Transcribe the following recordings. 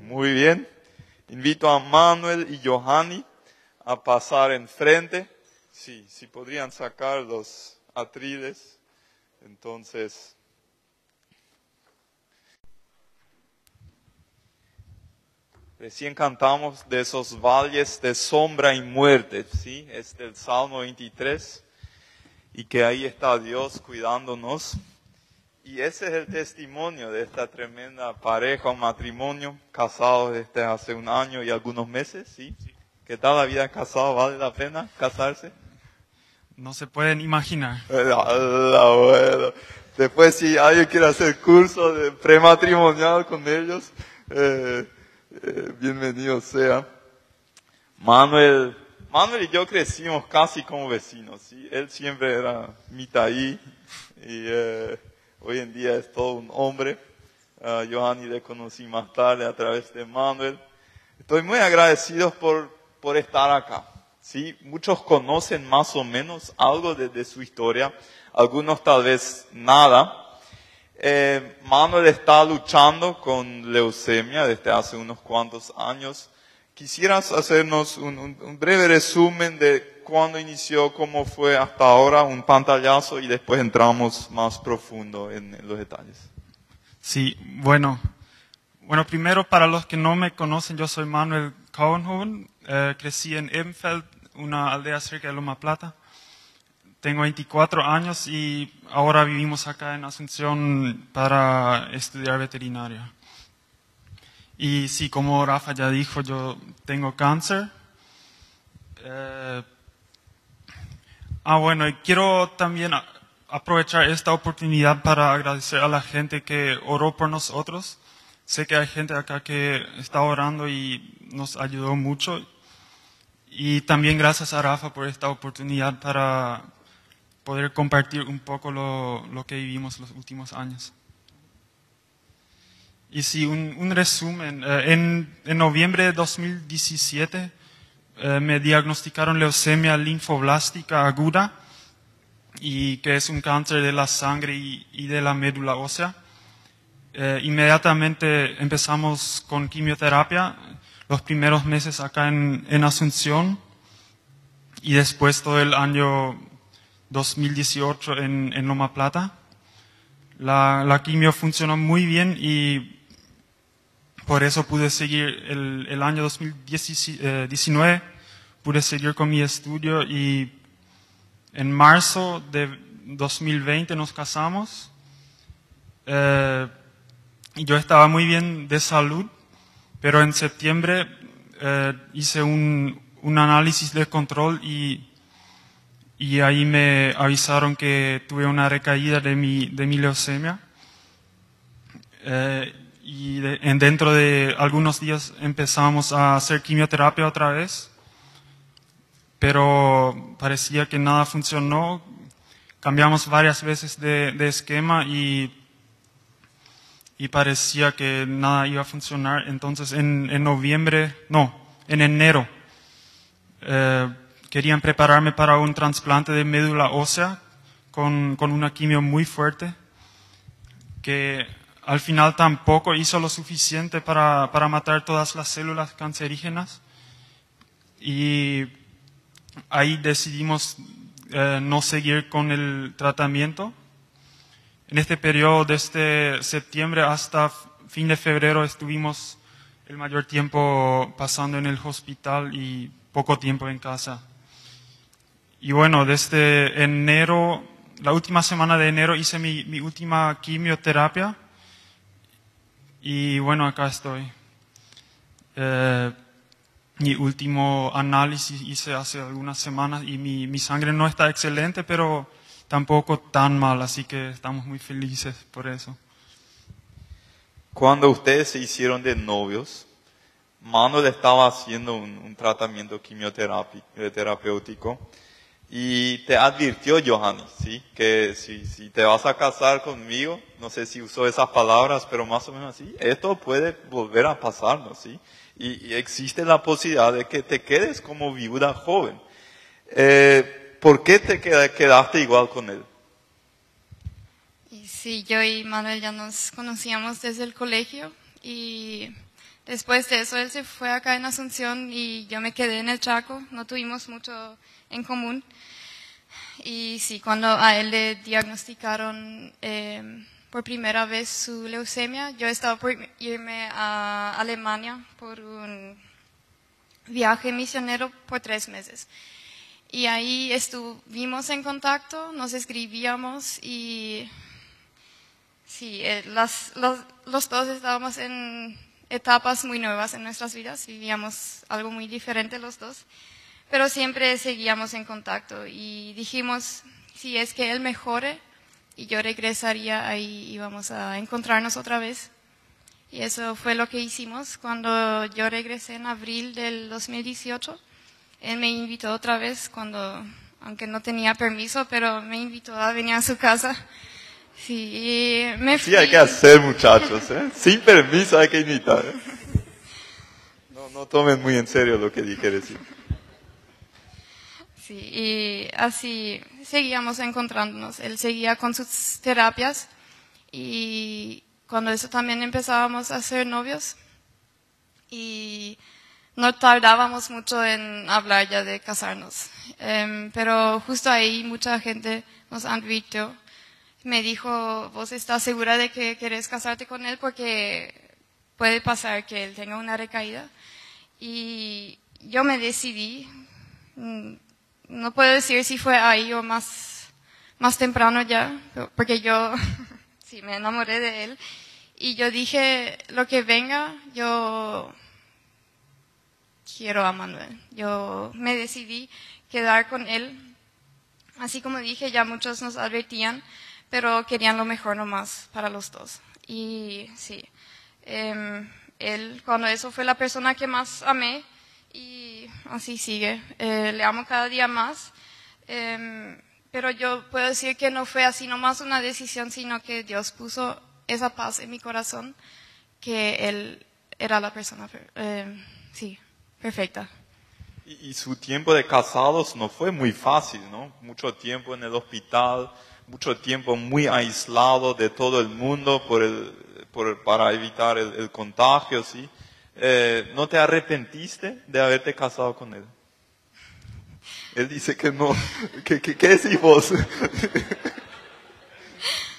Muy bien. Invito a Manuel y Johanny a pasar enfrente. Sí, si podrían sacar los atriles. Entonces, recién cantamos de esos valles de sombra y muerte, ¿sí? Es del Salmo 23 y que ahí está Dios cuidándonos. Y ese es el testimonio de esta tremenda pareja o matrimonio, casados desde hace un año y algunos meses, ¿sí? ¿Qué tal la vida casado? ¿Vale la pena casarse? No se pueden imaginar. Bueno. Después si alguien quiere hacer curso de prematrimonial con ellos, eh, eh, bienvenido sea. Manuel, Manuel y yo crecimos casi como vecinos, ¿sí? Él siempre era mitaí y eh, hoy en día es todo un hombre. Uh, Johanny le conocí más tarde a través de Manuel. Estoy muy agradecido por, por estar acá. ¿sí? Muchos conocen más o menos algo de, su historia, algunos tal vez nada. Eh, Manuel está luchando con leucemia desde hace unos cuantos años. ¿Quisieras hacernos un breve resumen de cuándo inició, cómo fue hasta ahora, un pantallazo y después entramos más profundo en, en los detalles? Sí, bueno. Bueno, primero para los que no me conocen, yo soy Manuel Cohenhoven. Eh, crecí en Ebenfeld, una aldea cerca de Loma Plata. Tengo 24 años y ahora vivimos acá en Asunción para estudiar veterinaria. Y sí, como Rafa ya dijo, yo tengo cáncer. Eh, ah, bueno, y quiero también aprovechar esta oportunidad para agradecer a la gente que oró por nosotros. Sé que hay gente acá que está orando y nos ayudó mucho. Y también gracias a Rafa por esta oportunidad para poder compartir un poco lo, lo que vivimos los últimos años. Y sí, un, un resumen. Eh, en, en noviembre de 2017 eh, me diagnosticaron leucemia linfoblástica aguda y que es un cáncer de la sangre y, de la médula ósea. Eh, inmediatamente empezamos con quimioterapia los primeros meses acá en, en Asunción y después todo el año 2018 en, en Loma Plata. La, la quimio funcionó muy bien y por eso pude seguir el, el año 2019, pude seguir con mi estudio y en marzo de 2020 nos casamos. Eh, yo estaba muy bien de salud, pero en septiembre eh, hice un, un análisis de control y, y ahí me avisaron que tuve una recaída de mi, de mi leucemia. Eh, y en dentro de algunos días empezamos a hacer quimioterapia otra vez, pero parecía que nada funcionó. Cambiamos varias veces de, esquema y y parecía que nada iba a funcionar. Entonces en, en noviembre, no, en enero, eh, querían prepararme para un trasplante de médula ósea con, con una quimio muy fuerte, que al final tampoco hizo lo suficiente para, para matar todas las células cancerígenas. Y ahí decidimos eh, no seguir con el tratamiento. En este periodo, desde septiembre hasta fin de febrero, estuvimos el mayor tiempo pasando en el hospital y poco tiempo en casa. Y bueno, desde enero, la última semana de enero hice mi, mi última quimioterapia y bueno, acá estoy. Eh, mi último análisis hice hace algunas semanas y mi, mi sangre no está excelente, pero tampoco tan mal, así que estamos muy felices por eso. Cuando ustedes se hicieron de novios, Manuel estaba haciendo un, un tratamiento quimioterápico, eh, y te advirtió Johanny, ¿sí? Que si, si te vas a casar conmigo, no sé si usó esas palabras, pero más o menos así, esto puede volver a pasarnos, ¿sí? Y, y existe la posibilidad de que te quedes como viuda joven. Eh, ¿Por qué te queda- quedaste igual con él? Sí, yo y Manuel ya nos conocíamos desde el colegio y Después de eso, él se fue acá en Asunción y yo me quedé en el Chaco. No tuvimos mucho en común. Y sí, cuando a él le diagnosticaron eh, por primera vez su leucemia, yo estaba por irme a Alemania por un viaje misionero por tres meses. Y ahí estuvimos en contacto, nos escribíamos y sí, eh, las, los, los dos estábamos en etapas muy nuevas en nuestras vidas, vivíamos algo muy diferente los dos, pero siempre seguíamos en contacto y dijimos, si es que él mejore y yo regresaría, ahí íbamos a encontrarnos otra vez. Y eso fue lo que hicimos cuando yo regresé en abril del 2018. Él me invitó otra vez cuando, aunque no tenía permiso, pero me invitó a venir a su casa. Sí, me Sí, hay que hacer, muchachos. ¿eh? Sin permiso hay que invitar. ¿eh? No, no tomen muy en serio lo que dije decir. Sí, y así seguíamos encontrándonos. Él seguía con sus terapias y cuando eso también empezábamos a ser novios y no tardábamos mucho en hablar ya de casarnos. Em, pero justo ahí mucha gente nos advirtió me dijo, vos estás segura de que querés casarte con él porque puede pasar que él tenga una recaída. Y yo me decidí, mm, no puedo decir si fue ahí o más, más temprano ya, porque yo sí me enamoré de él. Y yo dije, lo que venga, yo quiero a Manuel. Yo me decidí quedar con él. Así como dije, ya muchos nos advertían, pero querían lo mejor nomás para los dos. Y sí, em, él, cuando eso fue la persona que más amé, y así sigue, eh, le amo cada día más. Em, pero yo puedo decir que no fue así nomás una decisión, sino que Dios puso esa paz en mi corazón, que Él era la persona, em, sí, perfecta. Y, su tiempo de casados no fue muy fácil, ¿no? Mucho tiempo en el hospital, mucho tiempo muy aislado de todo el mundo por el, por, para evitar el contagio, ¿sí? Eh, ¿No te arrepentiste de haberte casado con él? Él dice que no. ¿Qué, qué, vos?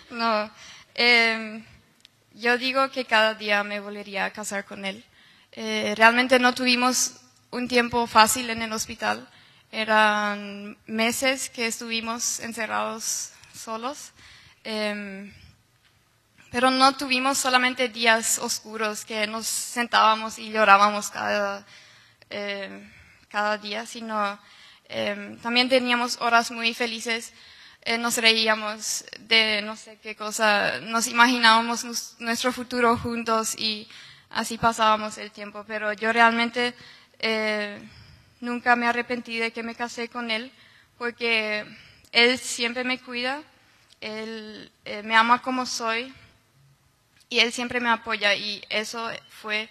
No, eh, yo digo que cada día me volvería a casar con él. Eh, realmente no tuvimos un tiempo fácil en el hospital. Eran meses que estuvimos encerrados solos. Eh, pero no tuvimos solamente días oscuros que nos sentábamos y llorábamos cada, eh, cada día, sino eh, también teníamos horas muy felices. Eh, nos reíamos de no sé qué cosa, nos imaginábamos nuestro futuro juntos y así pasábamos el tiempo. Pero yo realmente eh, nunca me arrepentí de que me casé con él porque él siempre me cuida, él me ama como soy y él siempre me apoya y eso fue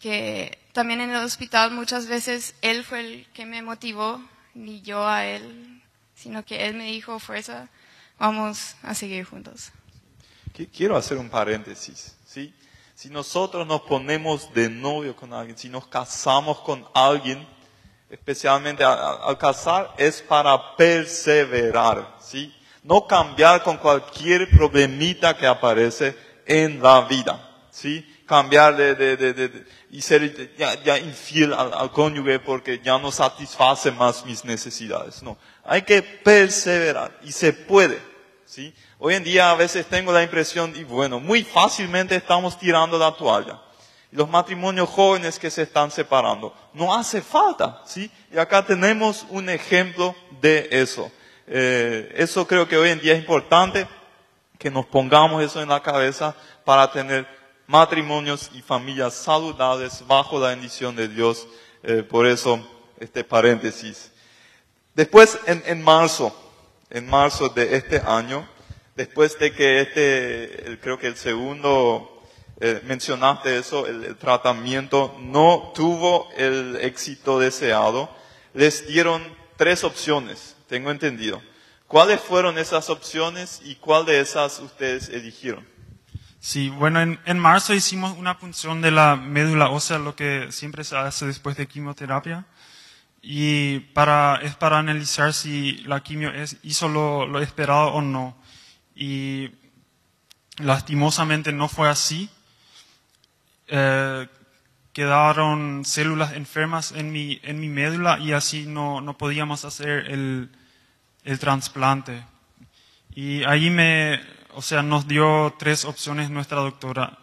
que también en el hospital muchas veces él fue el que me motivó, ni yo a él, sino que él me dijo, fuerza, vamos a seguir juntos. Quiero hacer un paréntesis, ¿sí? Si nosotros nos ponemos de novio con alguien, si nos casamos con alguien, especialmente al, casar, es para perseverar, ¿sí? No cambiar con cualquier problemita que aparece en la vida, ¿sí? Cambiar de, de, de, de y ser ya, ya infiel al, al, cónyuge porque ya no satisface más mis necesidades, no. Hay que perseverar y se puede, ¿sí? Hoy en día a veces tengo la impresión, y bueno, muy fácilmente estamos tirando la toalla. Los matrimonios jóvenes que se están separando, no hace falta, ¿sí? Y acá tenemos un ejemplo de eso. Eh, eso creo que hoy en día es importante que nos pongamos eso en la cabeza para tener matrimonios y familias saludables bajo la bendición de Dios. Eh, por eso este paréntesis. Después, en, en, marzo, en marzo de este año, después de que este, creo que el segundo, eh, mencionaste eso, el, tratamiento no tuvo el éxito deseado, les dieron tres opciones, tengo entendido. ¿Cuáles fueron esas opciones y cuál de esas ustedes eligieron? Sí, bueno, en, en marzo hicimos una punción de la médula ósea, lo que siempre se hace después de quimioterapia. Y para, es para analizar si la quimio es, hizo lo, lo esperado o no. Y lastimosamente no fue así. Eh, quedaron células enfermas en mi, en mi médula y así no, no podíamos hacer el, el trasplante. Y ahí me, o sea, nos dio tres opciones nuestra doctora.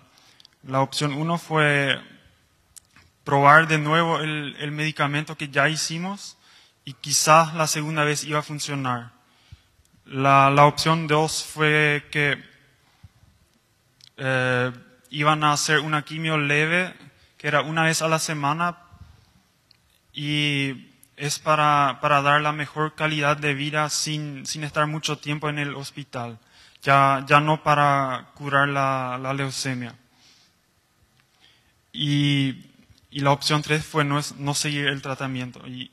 La opción uno fue probar de nuevo el, el medicamento que ya hicimos y quizás la segunda vez iba a funcionar. La, la opción dos fue que eh, iban a hacer una quimio leve, que era una vez a la semana, y es para, para dar la mejor calidad de vida sin, sin estar mucho tiempo en el hospital, ya, ya no para curar la, la leucemia. Y, y la opción tres fue no, es- no seguir el tratamiento. Y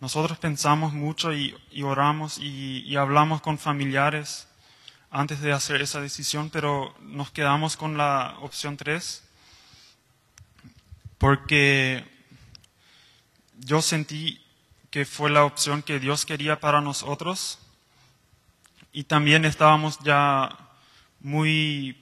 nosotros pensamos mucho y, y oramos y, y hablamos con familiares antes de hacer esa decisión, pero nos quedamos con la opción 3 porque yo sentí que fue la opción que Dios quería para nosotros y también estábamos ya muy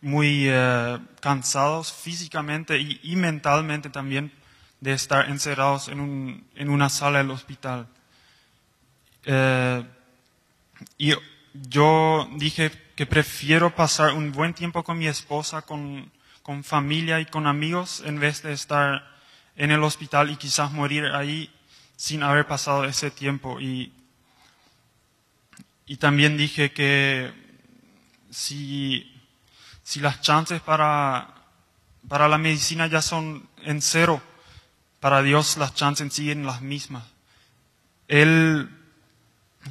muy eh, cansados físicamente y, mentalmente también de estar encerrados en, un- en una sala del hospital. Eh, y yo dije que prefiero pasar un buen tiempo con mi esposa, con, con familia y con amigos, en vez de estar en el hospital y quizás morir ahí sin haber pasado ese tiempo. Y, y también dije que si, si las chances para, para la medicina ya son en cero, para Dios las chances siguen las mismas. Él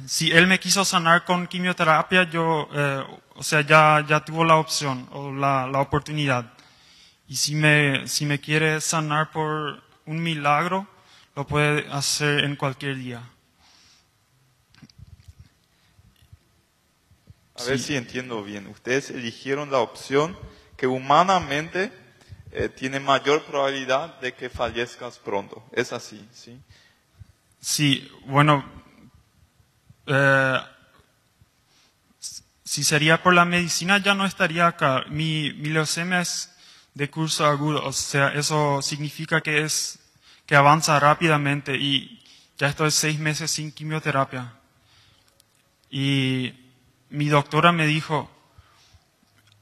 si él me quiso sanar con quimioterapia, yo, eh, o sea, ya, ya tuvo la opción o la, la oportunidad. Y si me, si me quiere sanar por un milagro, lo puede hacer en cualquier día. A ver si entiendo bien. Ustedes eligieron la opción que humanamente eh, tiene mayor probabilidad de que fallezcas pronto. Es así, ¿sí? Sí, bueno, eh, si sería por la medicina ya no estaría acá. Mi, mi leucemia es de curso agudo, o sea, eso significa que es que avanza rápidamente y ya estoy seis meses sin quimioterapia. Y mi doctora me dijo,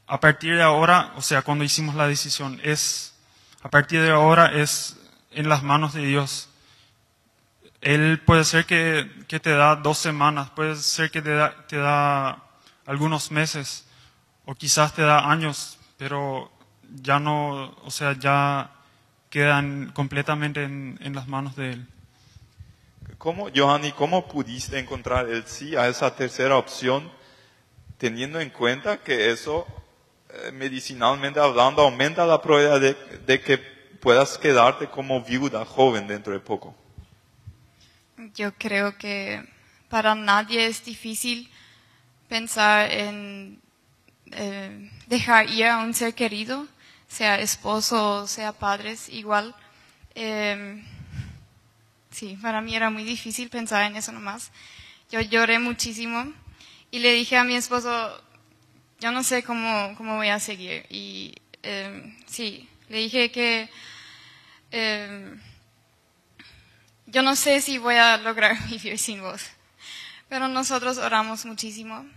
a partir de ahora, o sea, cuando hicimos la decisión, es, a partir de ahora es en las manos de Dios. Él puede ser que, que te da dos semanas, puede ser que te da, te da algunos meses, o quizás te da años, pero ya no, o sea, ya quedan completamente en, en las manos de Él. ¿Cómo, Johanny, cómo pudiste encontrar el sí a esa tercera opción, teniendo en cuenta que eso, eh, medicinalmente hablando, aumenta la probabilidad de, de que puedas quedarte como viuda joven dentro de poco? Yo creo que para nadie es difícil pensar en eh, dejar ir a un ser querido, sea esposo, sea padres, igual. Eh, sí, para mí era muy difícil pensar en eso nomás. Yo lloré muchísimo y le dije a mi esposo, yo no sé cómo, cómo voy a seguir. Y eh, sí, le dije que... eh, yo no sé si voy a lograr vivir sin vos, pero nosotros oramos muchísimo.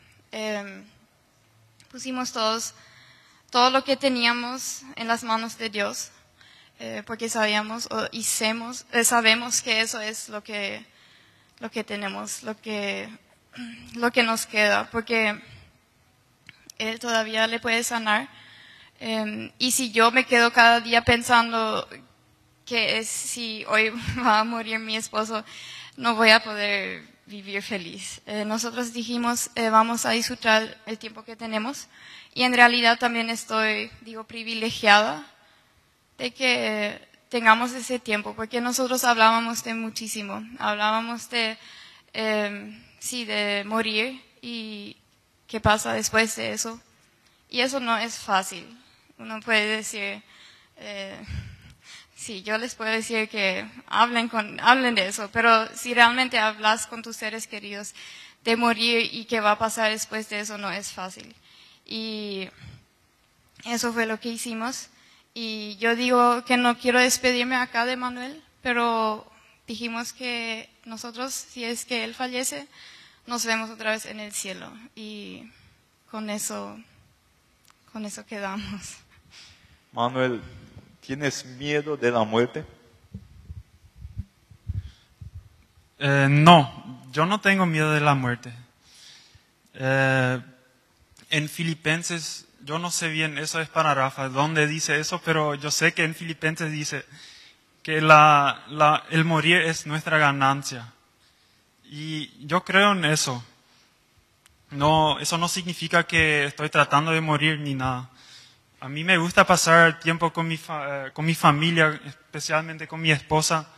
Pusimos todos, todo lo que teníamos en las manos de Dios, eh, porque sabíamos o hicimos, eh, sabemos que eso es lo que, lo que tenemos, lo que, lo que nos queda, porque Él todavía le puede sanar. Eh, y si yo me quedo cada día pensando que si hoy va a morir mi esposo, no voy a poder vivir feliz. Eh, nosotros dijimos, eh, vamos a disfrutar el tiempo que tenemos y en realidad también estoy, digo, privilegiada de que tengamos ese tiempo, porque nosotros hablábamos de muchísimo, hablábamos de, eh, sí, de morir y qué pasa después de eso. Y eso no es fácil. Uno puede decir, eh, sí, yo les puedo decir que hablen, con, hablen de eso, pero si realmente hablas con tus seres queridos de morir y qué va a pasar después de eso, no es fácil. Y eso fue lo que hicimos. Y yo digo que no quiero despedirme acá de Manuel, pero dijimos que nosotros, si es que él fallece, nos vemos otra vez en el cielo. Y con eso, con eso quedamos. Manuel, ¿tienes miedo de la muerte? Eh, no, yo no tengo miedo de la muerte. Eh, en Filipenses, yo no sé bien, eso es para Rafa, dónde dice eso, pero yo sé que en Filipenses dice que el morir es nuestra ganancia. Y yo creo en eso. No, eso no significa que estoy tratando de morir ni nada. A mí me gusta pasar tiempo con mi, eh, con mi familia, especialmente con mi esposa,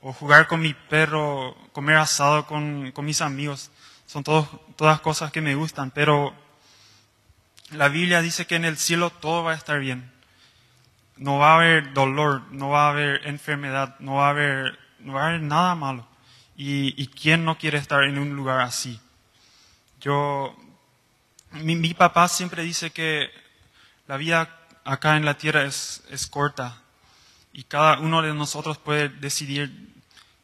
o jugar con mi perro, comer asado con, con mis amigos. Son todos, todas cosas que me gustan, pero la Biblia dice que en el cielo todo va a estar bien. No va a haber dolor, no va a haber enfermedad, no va a haber, no va a haber nada malo. Y, y quién no quiere estar en un lugar así. Yo, mi, mi papá siempre dice que la vida acá en la tierra es, es corta y cada uno de nosotros puede decidir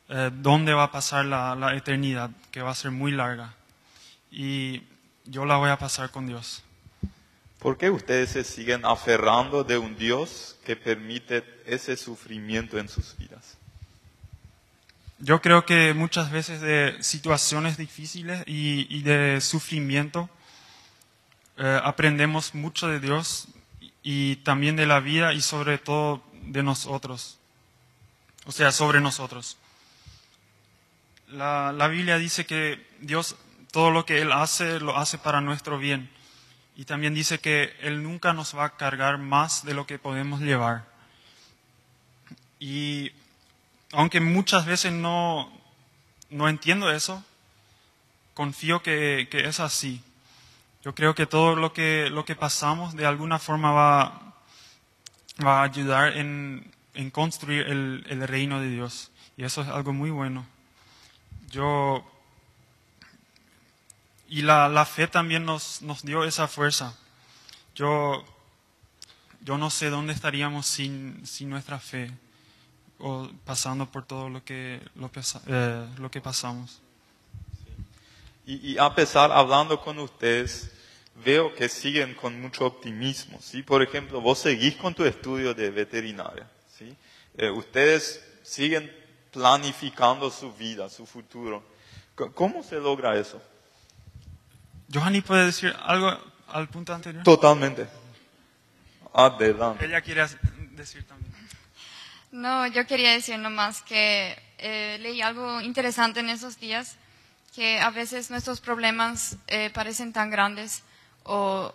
eh, dónde va a pasar la, la eternidad, que va a ser muy larga. Y yo la voy a pasar con Dios. ¿Por qué ustedes se siguen aferrando de un Dios que permite ese sufrimiento en sus vidas? Yo creo que muchas veces de situaciones difíciles y, y de sufrimiento eh, aprendemos mucho de Dios y también de la vida y sobre todo de nosotros. O sea, sobre nosotros. La, la Biblia dice que Dios, todo lo que Él hace, lo hace para nuestro bien. Y también dice que Él nunca nos va a cargar más de lo que podemos llevar. Y aunque muchas veces no, no entiendo eso, confío que, que es así. Yo creo que todo lo que, lo que pasamos de alguna forma va, va a ayudar en, en construir el, el reino de Dios. Y eso es algo muy bueno. Yo, y la, la fe también nos, nos dio esa fuerza. Yo, yo no sé dónde estaríamos sin, sin nuestra fe o pasando por todo lo que, lo, eh, lo que pasamos. Y, y a pesar, hablando con ustedes, veo que siguen con mucho optimismo. ¿sí? Por ejemplo, vos seguís con tu estudio de veterinaria. ¿sí? Eh, ustedes siguen planificando su vida, su futuro. ¿Cómo se logra eso? Johanny, ¿puede decir algo al punto anterior? Totalmente. Adelante. Ella quiere decir también. No, yo quería decir nomás que eh, leí algo interesante en esos días, que a veces nuestros problemas eh, parecen tan grandes o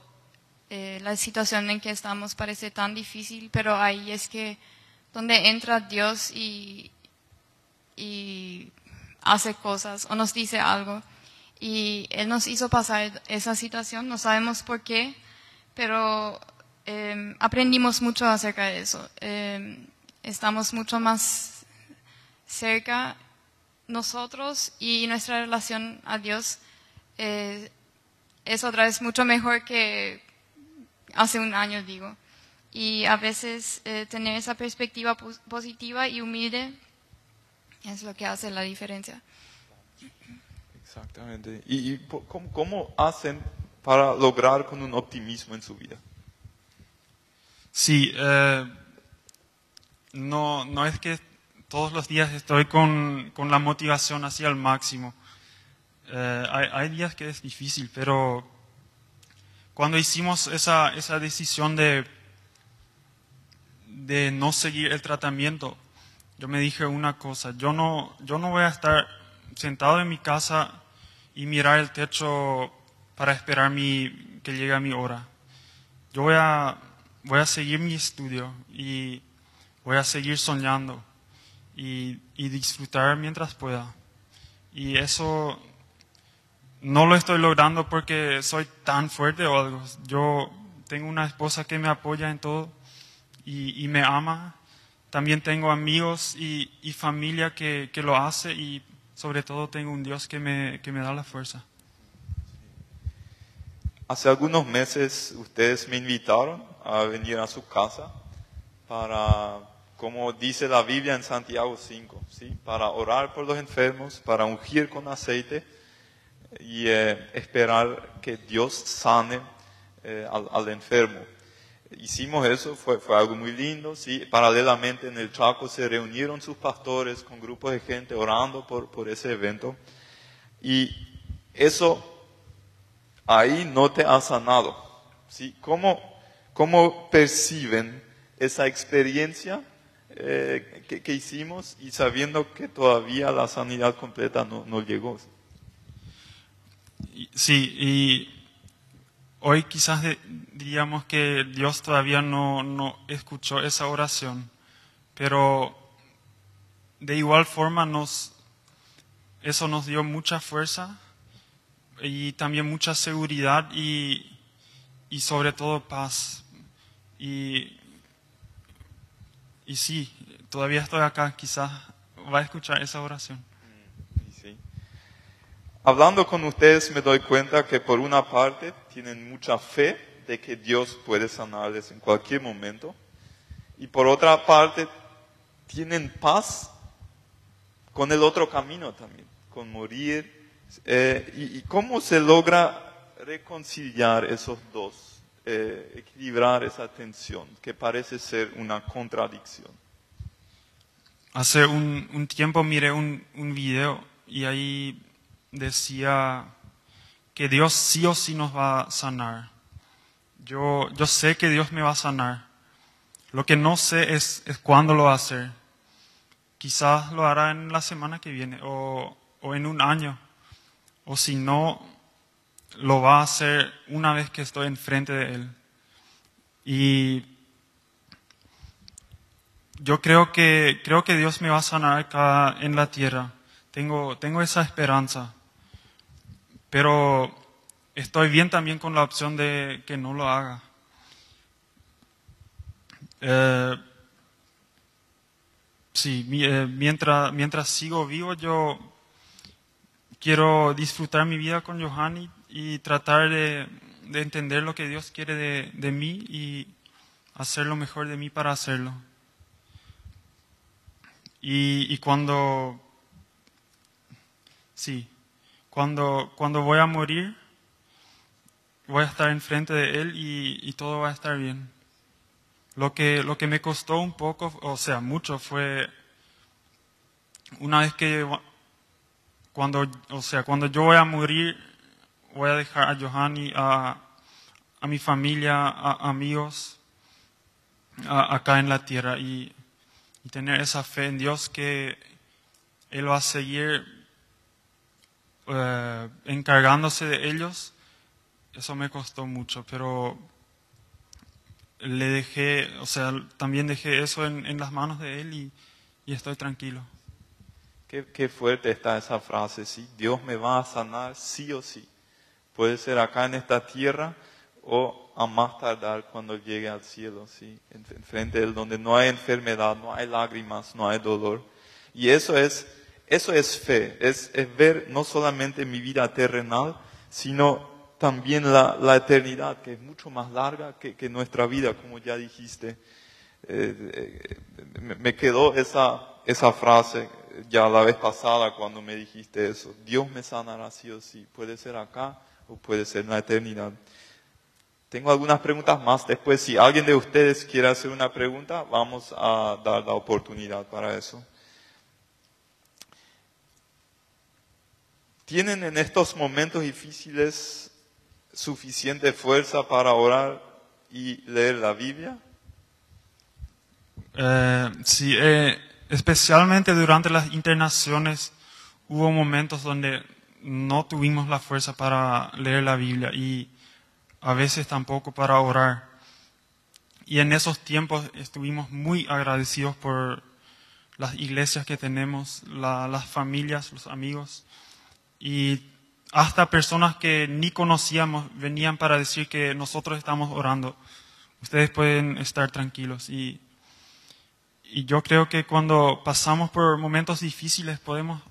eh, la situación en que estamos parece tan difícil, pero ahí es que donde entra Dios y, hace cosas o nos dice algo. Y Él nos hizo pasar esa situación, no sabemos por qué, pero eh, aprendimos mucho acerca de eso. Eh, estamos mucho más cerca nosotros y nuestra relación a Dios eh, es otra vez mucho mejor que hace un año, digo. Y a veces eh, tener esa perspectiva pos- positiva y humilde es lo que hace la diferencia. Exactamente. ¿Y, y cómo, cómo hacen para lograr con un optimismo en su vida? Sí, eh, no, no es que todos los días estoy con, con la motivación así al máximo. Eh, hay, hay días que es difícil, pero cuando hicimos esa, esa decisión de, de no seguir el tratamiento, yo me dije una cosa, yo no, yo no voy a estar sentado en mi casa y mirar el techo para esperar mi, que llegue mi hora. Yo voy a, voy a seguir mi estudio y voy a seguir soñando y, y disfrutar mientras pueda. Y eso no lo estoy logrando porque soy tan fuerte o algo. Yo tengo una esposa que me apoya en todo y, y me ama. También tengo amigos y, y familia que, que lo hace y sobre todo tengo un Dios que me, que me da la fuerza. Hace algunos meses ustedes me invitaron a venir a su casa para, como dice la Biblia en Santiago 5, ¿sí? para orar por los enfermos, para ungir con aceite y eh, esperar que Dios sane eh, al, al enfermo. Hicimos eso, fue, fue algo muy lindo, ¿sí? Paralelamente en el Chaco se reunieron sus pastores con grupos de gente orando por, por ese evento. Y eso ahí no te ha sanado, ¿sí? ¿Cómo, cómo perciben esa experiencia eh, que, que hicimos y sabiendo que todavía la sanidad completa no, no llegó? Sí, y hoy quizás diríamos que Dios todavía no, no escuchó esa oración, pero de igual forma nos, eso nos dio mucha fuerza y también mucha seguridad y, y sobre todo paz. Y, y sí, todavía estoy acá, quizás va a escuchar esa oración. Sí. Hablando con ustedes me doy cuenta que por una parte tienen mucha fe de que Dios puede sanarles en cualquier momento y por otra parte tienen paz con el otro camino también, con morir. Eh, y cómo se logra reconciliar esos dos, eh, equilibrar esa tensión que parece ser una contradicción? Hace un, tiempo miré un, un video y ahí decía que Dios sí o sí nos va a sanar. Yo, yo sé que Dios me va a sanar. Lo que no sé es, es cuándo lo va a hacer. Quizás lo hará en la semana que viene o, o en un año. O si no, lo va a hacer una vez que estoy enfrente de Él. Y yo creo que, creo que Dios me va a sanar acá en la tierra. Tengo, tengo esa esperanza. Pero estoy bien también con la opción de que no lo haga. Eh, sí, eh, mientras, mientras sigo vivo, yo quiero disfrutar mi vida con Johanny y tratar de, de entender lo que Dios quiere de, de mí y hacer lo mejor de mí para hacerlo. Y, y cuando, sí, cuando, cuando voy a morir, voy a estar enfrente de Él y, y todo va a estar bien. Lo que, lo que me costó un poco, o sea, mucho, fue una vez que, cuando, o sea, cuando yo voy a morir, voy a dejar a Johanny, a, a mi familia, a amigos, a- acá en la tierra y, y tener esa fe en Dios que Él va a seguir eh, encargándose de ellos, eso me costó mucho, pero le dejé, o sea, también dejé eso en, en las manos de Él y, y estoy tranquilo. Qué, qué fuerte está esa frase, sí. Dios me va a sanar sí o sí. Puede ser acá en esta tierra o a más tardar cuando llegue al cielo, sí. En, en frente de él, donde no hay enfermedad, no hay lágrimas, no hay dolor. Y eso es, eso es fe, es, es ver no solamente mi vida terrenal, sino también la, la eternidad, que es mucho más larga que, que nuestra vida, como ya dijiste. Eh, eh, me, me quedó esa, esa frase ya la vez pasada cuando me dijiste eso. Dios me sanará sí o sí. Puede ser acá o puede ser en la eternidad. Tengo algunas preguntas más. Después, si alguien de ustedes quiere hacer una pregunta, vamos a dar la oportunidad para eso. ¿Tienen en estos momentos difíciles suficiente fuerza para orar y leer la Biblia? Eh, sí, eh, especialmente durante las internaciones hubo momentos donde no tuvimos la fuerza para leer la Biblia y a veces tampoco para orar. Y en esos tiempos estuvimos muy agradecidos por las iglesias que tenemos, la- las familias, los amigos. Y hasta personas que ni conocíamos venían para decir que nosotros estamos orando. Ustedes pueden estar tranquilos. Y, y yo creo que cuando pasamos por momentos difíciles podemos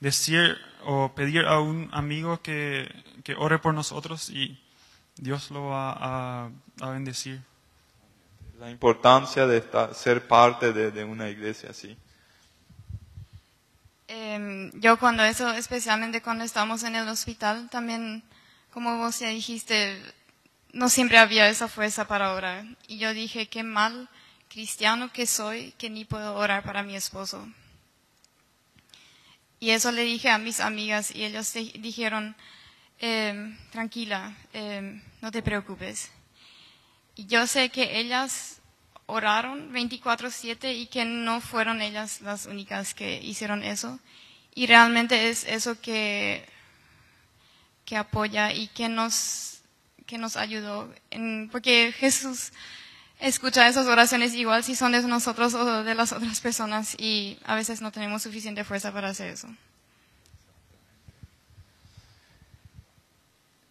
decir o pedir a un amigo que, que ore por nosotros y Dios lo va a, a bendecir. La importancia de estar- ser parte de, de una iglesia así. Em, yo cuando eso, especialmente cuando estábamos en el hospital, también, como vos ya dijiste, no siempre había esa fuerza para orar. Y yo dije, qué mal cristiano que soy, que ni puedo orar para mi esposo. Y eso le dije a mis amigas y ellos di- dijeron, em, tranquila, em, no te preocupes. Y yo sé que ellas oraron 24/7 y que no fueron ellas las únicas que hicieron eso. Y realmente es eso que, que apoya y que nos, que nos ayudó. En- porque Jesús escucha esas oraciones igual si son de nosotros o de las otras personas y a veces no tenemos suficiente fuerza para hacer eso.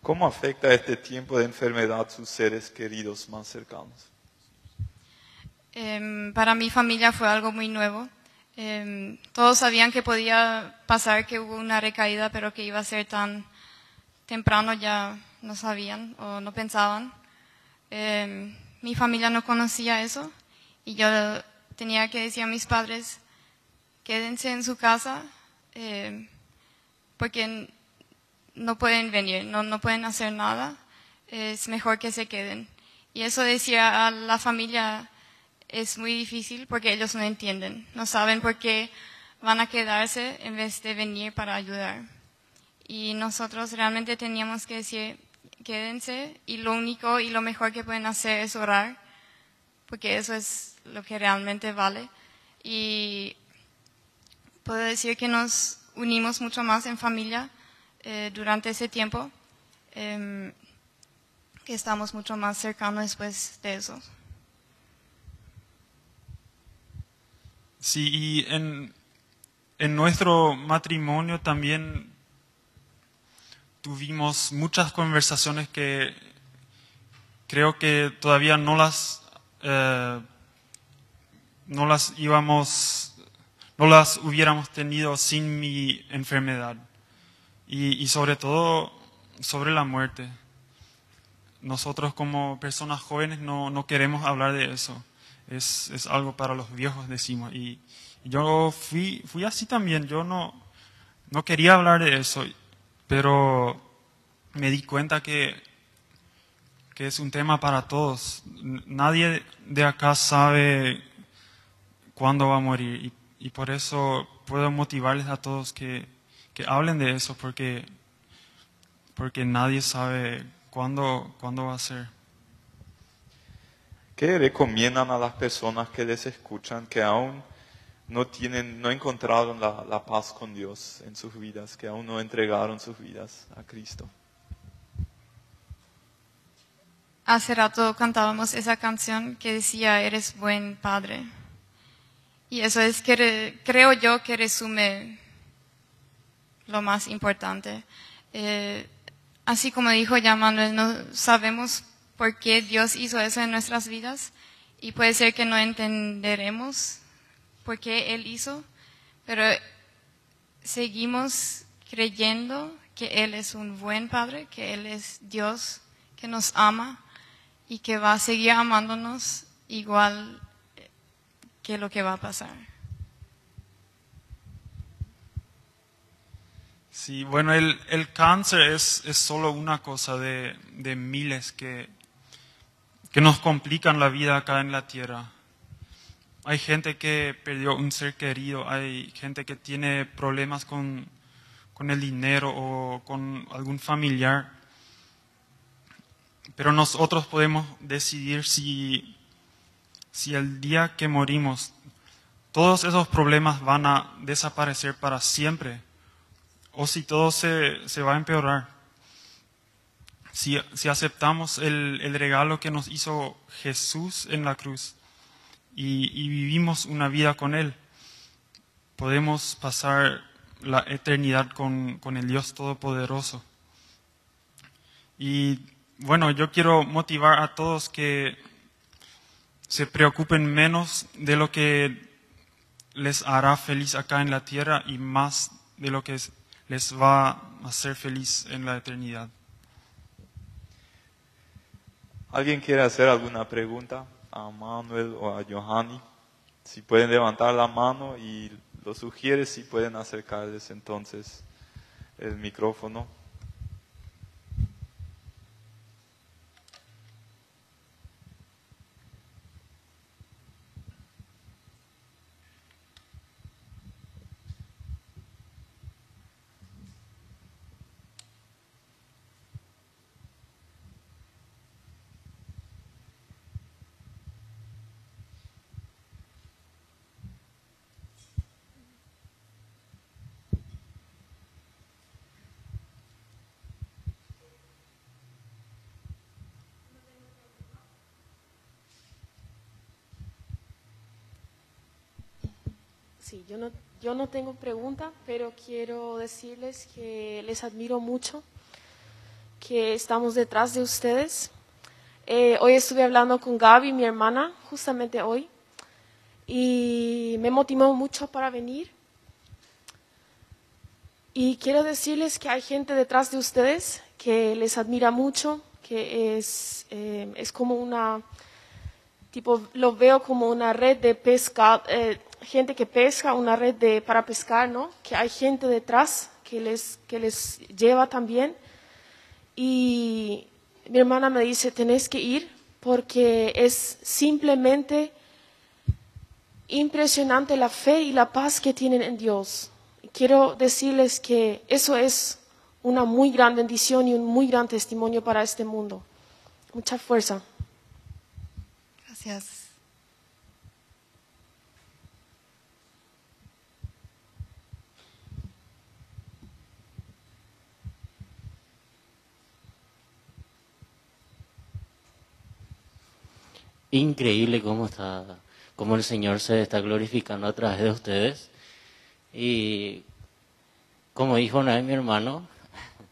¿Cómo afecta este tiempo de enfermedad sus seres queridos más cercanos? Em, para mi familia fue algo muy nuevo. Em, todos sabían que podía pasar, que hubo una recaída, pero que iba a ser tan temprano ya no sabían o no pensaban. Em, mi familia no conocía eso y yo tenía que decir a mis padres, quédense en su casa em, porque no pueden venir, no, no pueden hacer nada, es mejor que se queden. Y eso decía a la familia es muy difícil porque ellos no entienden, no saben por qué van a quedarse en vez de venir para ayudar. Y nosotros realmente teníamos que decir, quédense y lo único y lo mejor que pueden hacer es orar, porque eso es lo que realmente vale. Y puedo decir que nos unimos mucho más en familia eh, durante ese tiempo, em, que estamos mucho más cercanos después de eso. Sí, y en, en nuestro matrimonio también tuvimos muchas conversaciones que creo que todavía no las, eh, no las íbamos, no las hubiéramos tenido sin mi enfermedad. Y, y sobre todo sobre la muerte. Nosotros como personas jóvenes no, no queremos hablar de eso. Es, es algo para los viejos, decimos. Y, yo fui, fui así también. Yo no, no quería hablar de eso, pero me di cuenta que, que es un tema para todos. Nadie de acá sabe cuándo va a morir. Y, y por eso puedo motivarles a todos que, que hablen de eso, porque, porque nadie sabe cuándo, cuándo va a ser. ¿Qué recomiendan a las personas que les escuchan que aún no tienen, no encontraron la, la paz con Dios en sus vidas, que aún no entregaron sus vidas a Cristo? Hace rato cantábamos esa canción que decía, eres buen padre. Y eso es que re- creo yo que resume lo más importante. Eh, así como dijo ya Manuel, no sabemos por qué Dios hizo eso en nuestras vidas y puede ser que no entenderemos por qué Él hizo, pero seguimos creyendo que Él es un buen Padre, que Él es Dios, que nos ama y que va a seguir amándonos igual que lo que va a pasar. Sí, bueno, el, el cáncer es, es solo una cosa de, de miles que, que nos complican la vida acá en la tierra. Hay gente que perdió un ser querido, hay gente que tiene problemas con, con el dinero o con algún familiar. Pero nosotros podemos decidir si, si el día que morimos todos esos problemas van a desaparecer para siempre o si todo se, se va a empeorar. Si, si aceptamos el, el regalo que nos hizo Jesús en la cruz y, vivimos una vida con Él, podemos pasar la eternidad con, con el Dios Todopoderoso. Y bueno, yo quiero motivar a todos que se preocupen menos de lo que les hará feliz acá en la tierra y más de lo que les va a hacer feliz en la eternidad. ¿Alguien quiere hacer alguna pregunta a Manuel o a Johanny? Si pueden levantar la mano y lo sugiere, si pueden acercarles entonces el micrófono. Sí, yo no, yo no tengo pregunta, pero quiero decirles que les admiro mucho, que estamos detrás de ustedes. Eh, hoy estuve hablando con Gaby, mi hermana, justamente hoy, y me motivó mucho para venir. Y quiero decirles que hay gente detrás de ustedes que les admira mucho, que es, eh, es como una, tipo, lo veo como una red de pesca, eh, gente que pesca, una red de, para pescar, ¿no? Que hay gente detrás que les, que les lleva también. Y mi hermana me dice, tenés que ir porque es simplemente impresionante la fe y la paz que tienen en Dios. Quiero decirles que eso es una muy gran bendición y un muy gran testimonio para este mundo. Mucha fuerza. Gracias. Increíble cómo está, cómo el Señor se está glorificando a través de ustedes. Y como dijo una vez mi hermano,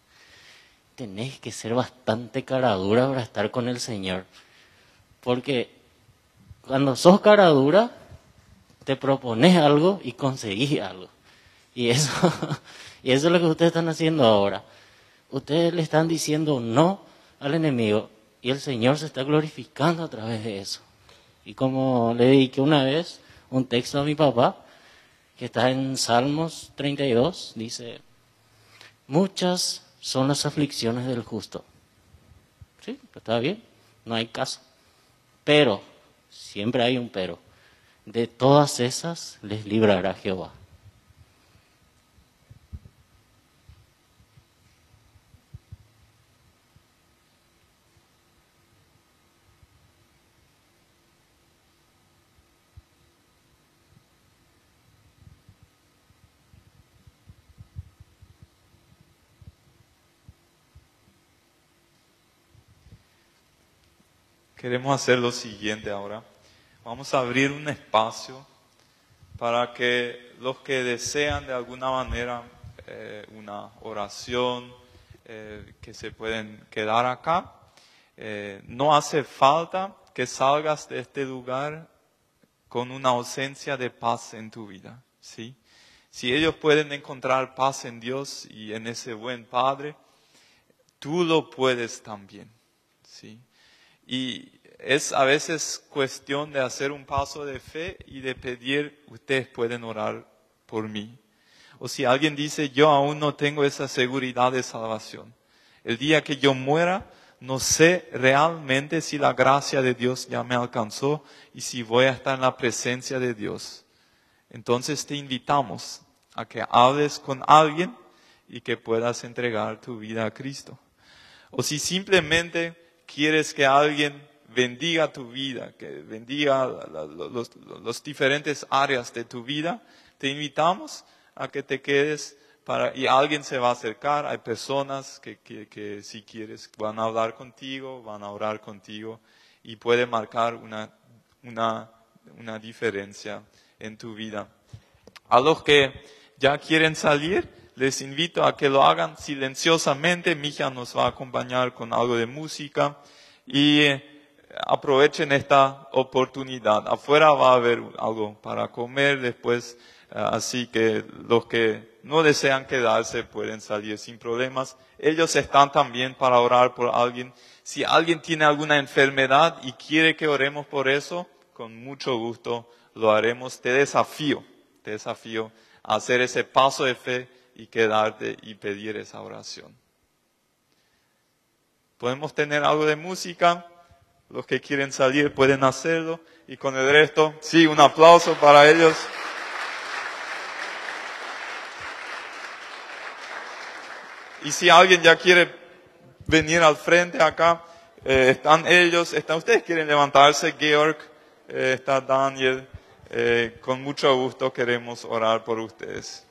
tenéis que ser bastante cara dura para estar con el Señor. Porque cuando sos cara dura, te propones algo y conseguís algo. Y eso, y eso es lo que ustedes están haciendo ahora. Ustedes le están diciendo no al enemigo y el Señor se está glorificando a través de eso. Y como le dediqué una vez un texto a mi papá, que está en Salmos 32, dice, muchas son las aflicciones del justo. Sí, está bien, no hay caso. Pero, siempre hay un pero, de todas esas les librará Jehová. Queremos hacer lo siguiente ahora. Vamos a abrir un espacio para que los que desean de alguna manera eh, una oración, eh, que se pueden quedar acá. Eh, no hace falta que salgas de este lugar con una ausencia de paz en tu vida. ¿sí? Si ellos pueden encontrar paz en Dios y en ese buen Padre, tú lo puedes también. ¿sí? Y es a veces cuestión de hacer un paso de fe y de pedir, ustedes pueden orar por mí. O si alguien dice, yo aún no tengo esa seguridad de salvación. El día que yo muera, no sé realmente si la gracia de Dios ya me alcanzó y si voy a estar en la presencia de Dios. Entonces te invitamos a que hables con alguien y que puedas entregar tu vida a Cristo. O si simplemente quieres que alguien bendiga tu vida, que bendiga los, diferentes áreas de tu vida, te invitamos a que te quedes para, y alguien se va a acercar, hay personas que, que, si quieres van a hablar contigo, van a orar contigo y puede marcar una, una, una diferencia en tu vida. A los que ya quieren salir, les invito a que lo hagan silenciosamente. Mija nos va a acompañar con algo de música y eh, aprovechen esta oportunidad. Afuera va a haber algo para comer después, eh, así que los que no desean quedarse pueden salir sin problemas. Ellos están también para orar por alguien. Si alguien tiene alguna enfermedad y quiere que oremos por eso, con mucho gusto lo haremos. Te desafío, te desafío a hacer ese paso de fe y quedarte y pedir esa oración. Podemos tener algo de música. Los que quieren salir pueden hacerlo. Y con el resto, sí, un aplauso para ellos. Y si alguien ya quiere venir al frente acá, eh, están ellos, están ustedes quieren levantarse, Georg, eh, está Daniel, eh, con mucho gusto queremos orar por ustedes.